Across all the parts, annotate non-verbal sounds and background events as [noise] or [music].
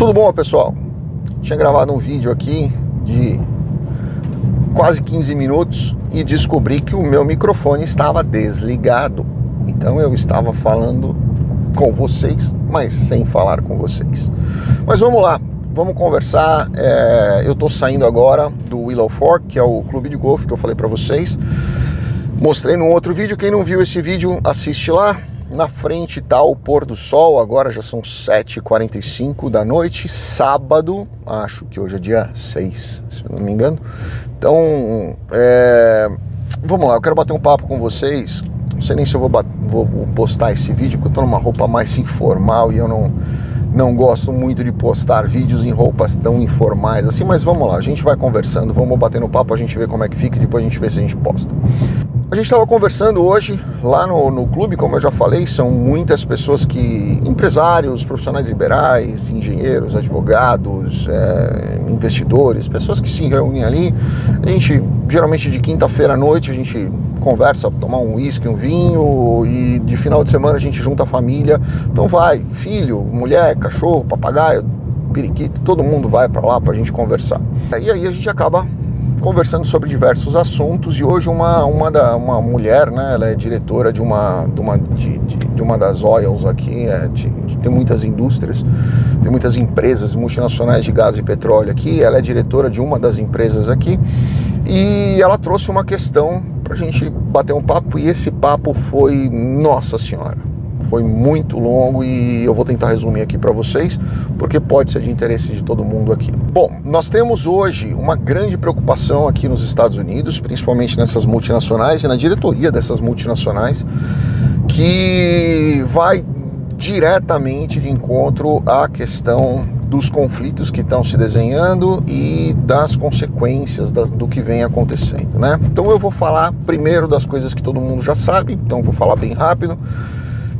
Tudo bom, pessoal? Tinha gravado um vídeo aqui de quase 15 minutos e descobri que o meu microfone estava desligado. Então eu estava falando com vocês, mas sem falar com vocês. Mas vamos lá, vamos conversar. É, eu estou saindo agora do Willow Fork, que é o clube de golfe que eu falei para vocês. Mostrei no outro vídeo. Quem não viu esse vídeo, assiste lá. Na frente está o pôr do sol, agora já são 7h45 da noite, sábado, acho que hoje é dia 6, se não me engano. Então, é... vamos lá, eu quero bater um papo com vocês. Não sei nem se eu vou, vou postar esse vídeo, porque eu estou numa roupa mais informal e eu não, não gosto muito de postar vídeos em roupas tão informais assim, mas vamos lá, a gente vai conversando, vamos bater no papo, a gente vê como é que fica e depois a gente vê se a gente posta. A gente estava conversando hoje lá no, no clube, como eu já falei, são muitas pessoas que, empresários, profissionais liberais, engenheiros, advogados, é, investidores, pessoas que se reúnem ali. A gente, geralmente de quinta-feira à noite, a gente conversa, tomar um uísque, um vinho, e de final de semana a gente junta a família. Então vai, filho, mulher, cachorro, papagaio, periquito, todo mundo vai para lá para a gente conversar. E aí a gente acaba conversando sobre diversos assuntos e hoje uma, uma, da, uma mulher, né, ela é diretora de uma, de uma, de, de, uma das oils aqui, é, de, de, tem muitas indústrias, tem muitas empresas multinacionais de gás e petróleo aqui, ela é diretora de uma das empresas aqui e ela trouxe uma questão para a gente bater um papo e esse papo foi, nossa senhora, foi muito longo e eu vou tentar resumir aqui para vocês, porque pode ser de interesse de todo mundo aqui. Bom, nós temos hoje uma grande preocupação aqui nos Estados Unidos, principalmente nessas multinacionais e na diretoria dessas multinacionais, que vai diretamente de encontro à questão dos conflitos que estão se desenhando e das consequências do que vem acontecendo, né? Então eu vou falar primeiro das coisas que todo mundo já sabe, então vou falar bem rápido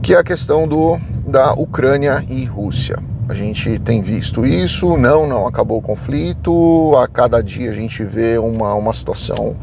que é a questão do, da Ucrânia e Rússia. A gente tem visto isso, não, não acabou o conflito, a cada dia a gente vê uma, uma situação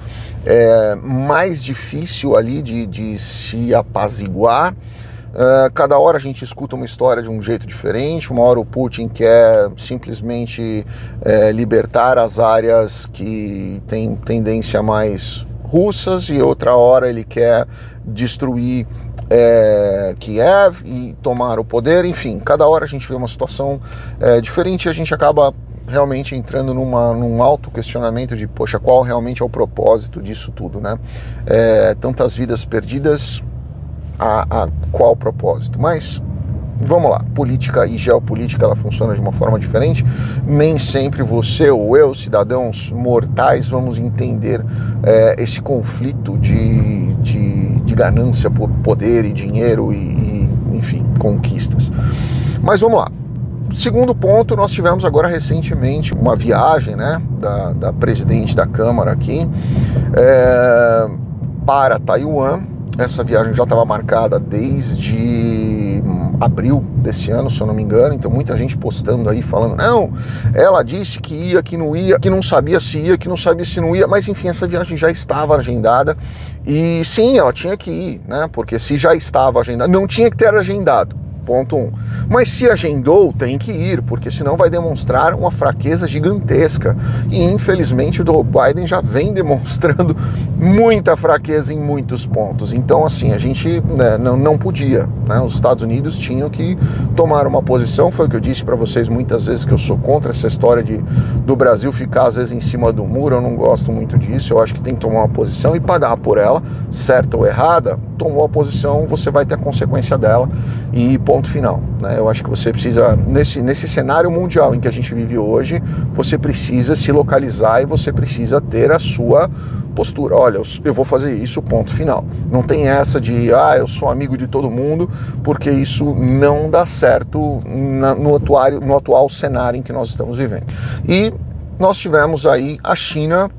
é, mais difícil ali de, de se apaziguar. Uh, cada hora a gente escuta uma história de um jeito diferente. Uma hora o Putin quer simplesmente é, libertar as áreas que têm tendência mais russas, e outra hora ele quer destruir é, Kiev e tomar o poder, enfim, cada hora a gente vê uma situação é, diferente e a gente acaba realmente entrando numa, num alto questionamento de, poxa, qual realmente é o propósito disso tudo, né? É, tantas vidas perdidas, a, a qual propósito? Mas vamos lá, política e geopolítica ela funciona de uma forma diferente. Nem sempre você ou eu, cidadãos mortais, vamos entender é, esse conflito de, ganância por poder e dinheiro e, e, enfim, conquistas. Mas vamos lá. Segundo ponto, nós tivemos agora recentemente uma viagem né, da, da presidente da Câmara aqui é, para Taiwan. Essa viagem já estava marcada desde abril desse ano, se eu não me engano, então muita gente postando aí falando, não, ela disse que ia, que não ia, que não sabia se ia, que não sabia se não ia, mas enfim, essa viagem já estava agendada e sim, ela tinha que ir, né? Porque se já estava agendada, não tinha que ter agendado Ponto 1. Um. Mas se agendou, tem que ir, porque senão vai demonstrar uma fraqueza gigantesca. E infelizmente o Joe Biden já vem [laughs] demonstrando muita fraqueza em muitos pontos. Então, assim, a gente né, não, não podia. Né? Os Estados Unidos tinham que tomar uma posição. Foi o que eu disse para vocês muitas vezes que eu sou contra essa história de do Brasil ficar às vezes em cima do muro. Eu não gosto muito disso. Eu acho que tem que tomar uma posição e pagar por ela, certa ou errada. Tomou a posição, você vai ter a consequência dela. E, ponto ponto final. Né? Eu acho que você precisa, nesse, nesse cenário mundial em que a gente vive hoje, você precisa se localizar e você precisa ter a sua postura. Olha, eu vou fazer isso, ponto final. Não tem essa de, ah, eu sou amigo de todo mundo, porque isso não dá certo na, no, atual, no atual cenário em que nós estamos vivendo. E nós tivemos aí a China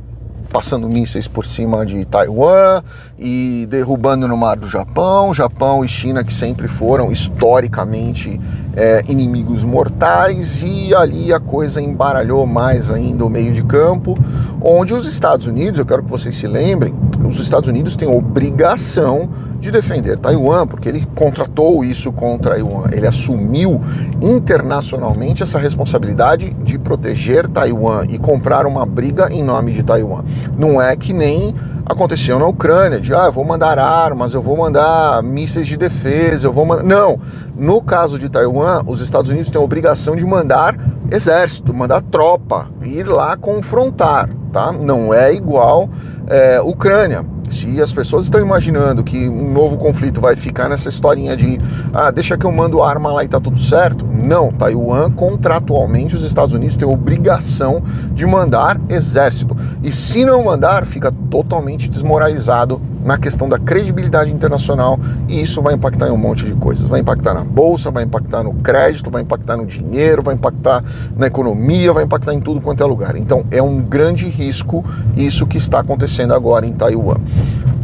passando mísseis por cima de Taiwan e derrubando no mar do Japão. Japão e China que sempre foram historicamente é, inimigos mortais e ali a coisa embaralhou mais ainda o meio de campo, onde os Estados Unidos, eu quero que vocês se lembrem, os Estados Unidos têm obrigação de defender Taiwan, porque ele contratou isso contra Taiwan. Ele assumiu internacionalmente essa responsabilidade de proteger Taiwan e comprar uma briga em nome de Taiwan. Não é que nem aconteceu na Ucrânia, de ah, eu vou mandar armas, eu vou mandar mísseis de defesa, eu vou mandar. Não. No caso de Taiwan, os Estados Unidos têm a obrigação de mandar exército, mandar tropa, ir lá confrontar, tá? Não é igual é, Ucrânia. Se as pessoas estão imaginando que um novo conflito vai ficar nessa historinha de ah, deixa que eu mando arma lá e tá tudo certo, não. Taiwan, contratualmente, os Estados Unidos têm obrigação de mandar exército. E se não mandar, fica totalmente desmoralizado na questão da credibilidade internacional e isso vai impactar em um monte de coisas. Vai impactar na bolsa, vai impactar no crédito, vai impactar no dinheiro, vai impactar na economia, vai impactar em tudo quanto é lugar. Então é um grande risco isso que está acontecendo agora em Taiwan.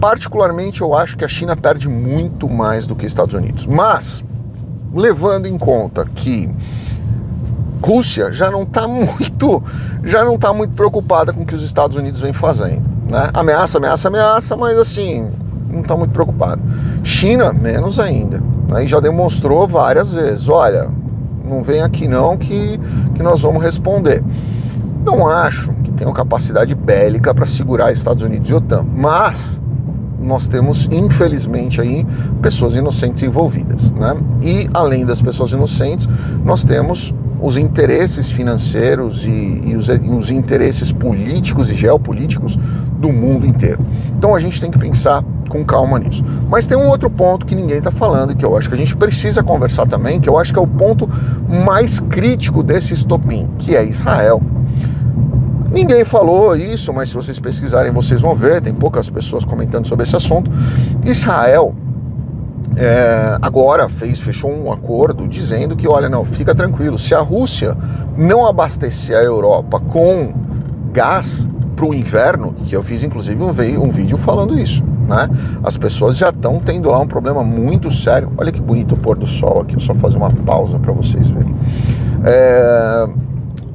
Particularmente eu acho que a China perde muito mais do que Estados Unidos. Mas levando em conta que Rússia já não está [laughs] muito, já não está muito preocupada com o que os Estados Unidos vem fazendo. Né? Ameaça, ameaça, ameaça, mas assim, não está muito preocupado. China, menos ainda. Né? Já demonstrou várias vezes: olha, não vem aqui não que, que nós vamos responder. Não acho tenham capacidade bélica para segurar Estados Unidos e OTAN, mas nós temos, infelizmente, aí pessoas inocentes envolvidas. Né? E além das pessoas inocentes, nós temos os interesses financeiros e, e, os, e, os, interesses políticos e geopolíticos do mundo inteiro. Então a gente tem que pensar com calma nisso. Mas tem um outro ponto que ninguém está falando que eu acho que a gente precisa conversar também, que eu acho que é o ponto mais crítico desse estopim, que é Israel. Ninguém falou isso, mas se vocês pesquisarem vocês vão ver, tem poucas pessoas comentando sobre esse assunto. Israel é, agora fez, fechou um acordo dizendo que, olha, não, fica tranquilo, se a Rússia não abastecer a Europa com gás para o inverno, que eu fiz inclusive um, um vídeo falando isso, né? As pessoas já estão tendo lá um problema muito sério. Olha que bonito o pôr do sol aqui, eu só fazer uma pausa para vocês verem. É,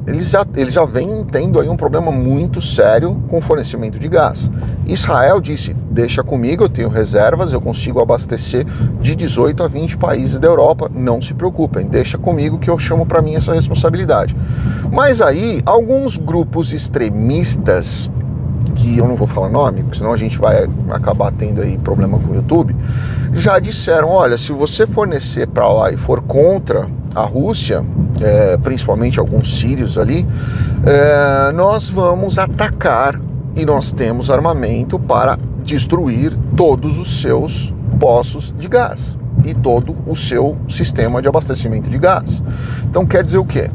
eles já, eles já vêm tendo aí um problema muito sério com o fornecimento de gás. Israel disse: deixa comigo, eu tenho reservas, eu consigo abastecer de 18 a 20 países da Europa, não se preocupem, deixa comigo que eu chamo para mim essa responsabilidade. Mas aí, alguns grupos extremistas, que eu não vou falar nome, porque senão a gente vai acabar tendo aí problema com o YouTube, já disseram: olha, se você fornecer para lá e for contra a Rússia, é, principalmente alguns sírios ali, é, nós vamos atacar e nós temos armamento para destruir todos os seus poços de gás e todo o seu sistema de abastecimento de gás. Então quer dizer o quê?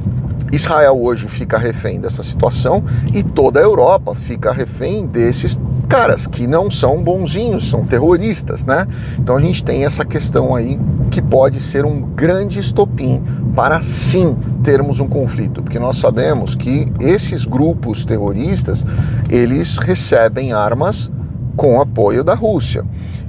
Israel hoje fica refém dessa situação e toda a Europa fica refém desses caras que não são bonzinhos, são terroristas, né? Então a gente tem essa questão aí que pode ser um grande estopim para sim termos um conflito, porque nós sabemos que esses grupos terroristas, eles recebem armas com apoio da Rússia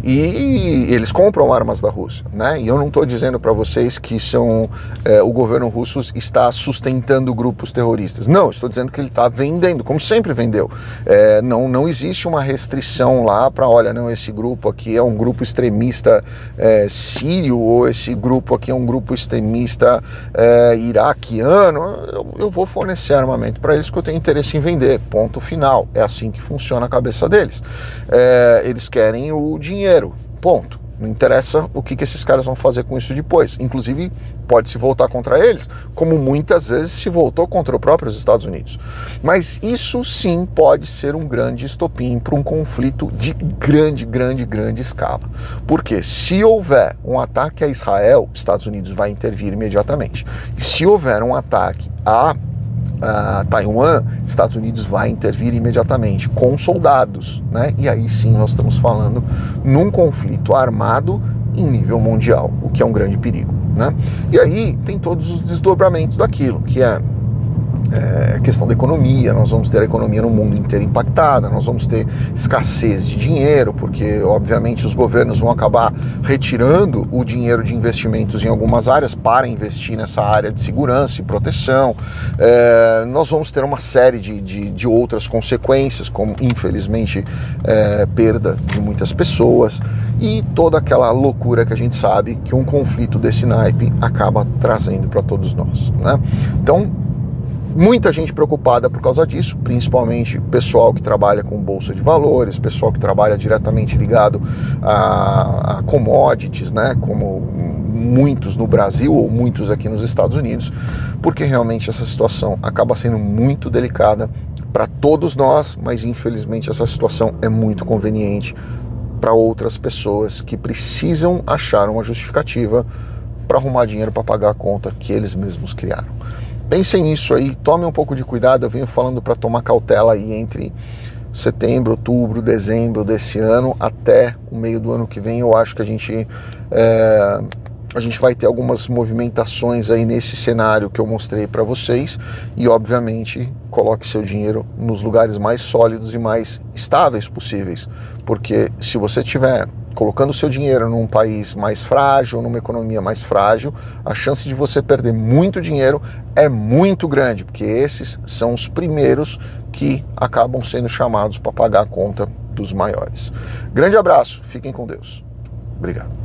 e eles compram armas da Rússia, né? E eu não estou dizendo para vocês que são é, o governo russo está sustentando grupos terroristas. Não, estou dizendo que ele está vendendo, como sempre vendeu. É, não, não existe uma restrição lá para, olha, não, esse grupo aqui é um grupo extremista é, sírio ou esse grupo aqui é um grupo extremista iraquiano. Eu, eu vou fornecer armamento para eles que eu tenho interesse em vender. Ponto final. É assim que funciona a cabeça deles. É, eles querem o dinheiro. Ponto. Não interessa o que, que esses caras vão fazer com isso depois. Inclusive, pode se voltar contra eles, como muitas vezes se voltou contra os próprios Estados Unidos. Mas isso sim pode ser um grande estopim para um conflito de grande, grande, grande escala. Porque se houver um ataque a Israel, Estados Unidos vai intervir imediatamente. E se houver um ataque a uh, Taiwan, Estados Unidos vai intervir imediatamente com soldados, né? E aí sim nós estamos falando num conflito armado em nível mundial, o que é um grande perigo, né? E aí tem todos os desdobramentos daquilo, que é é, questão da economia, nós vamos ter a economia no mundo inteiro impactada, nós vamos ter escassez de dinheiro, porque obviamente os governos vão acabar retirando o dinheiro de investimentos em algumas áreas para investir nessa área de segurança e proteção. É, nós vamos ter uma série de, de, de outras consequências, como infelizmente é, perda de muitas pessoas e toda aquela loucura que a gente sabe que um conflito desse naipe acaba trazendo para todos nós. Né? Então, Muita gente preocupada por causa disso, principalmente pessoal que trabalha com bolsa de valores, pessoal que trabalha diretamente ligado a, a commodities, né, como muitos no Brasil ou muitos aqui nos Estados Unidos, porque realmente essa situação acaba sendo muito delicada para todos nós, mas infelizmente essa situação é muito conveniente para outras pessoas que precisam achar uma justificativa para arrumar dinheiro para pagar a conta que eles mesmos criaram. Pensem nisso aí, tome um pouco de cuidado. Eu venho falando para tomar cautela aí entre setembro, outubro, dezembro desse ano até o meio do ano que vem. Eu acho que a gente é, a gente vai ter algumas movimentações aí nesse cenário que eu mostrei para vocês e obviamente coloque seu dinheiro nos lugares mais sólidos e mais estáveis possíveis, porque se você tiver colocando seu dinheiro num país mais frágil, numa economia mais frágil, a chance de você perder muito dinheiro é muito grande, porque esses são os primeiros que acabam sendo chamados para pagar a conta dos maiores. Grande abraço, fiquem com Deus. Obrigado.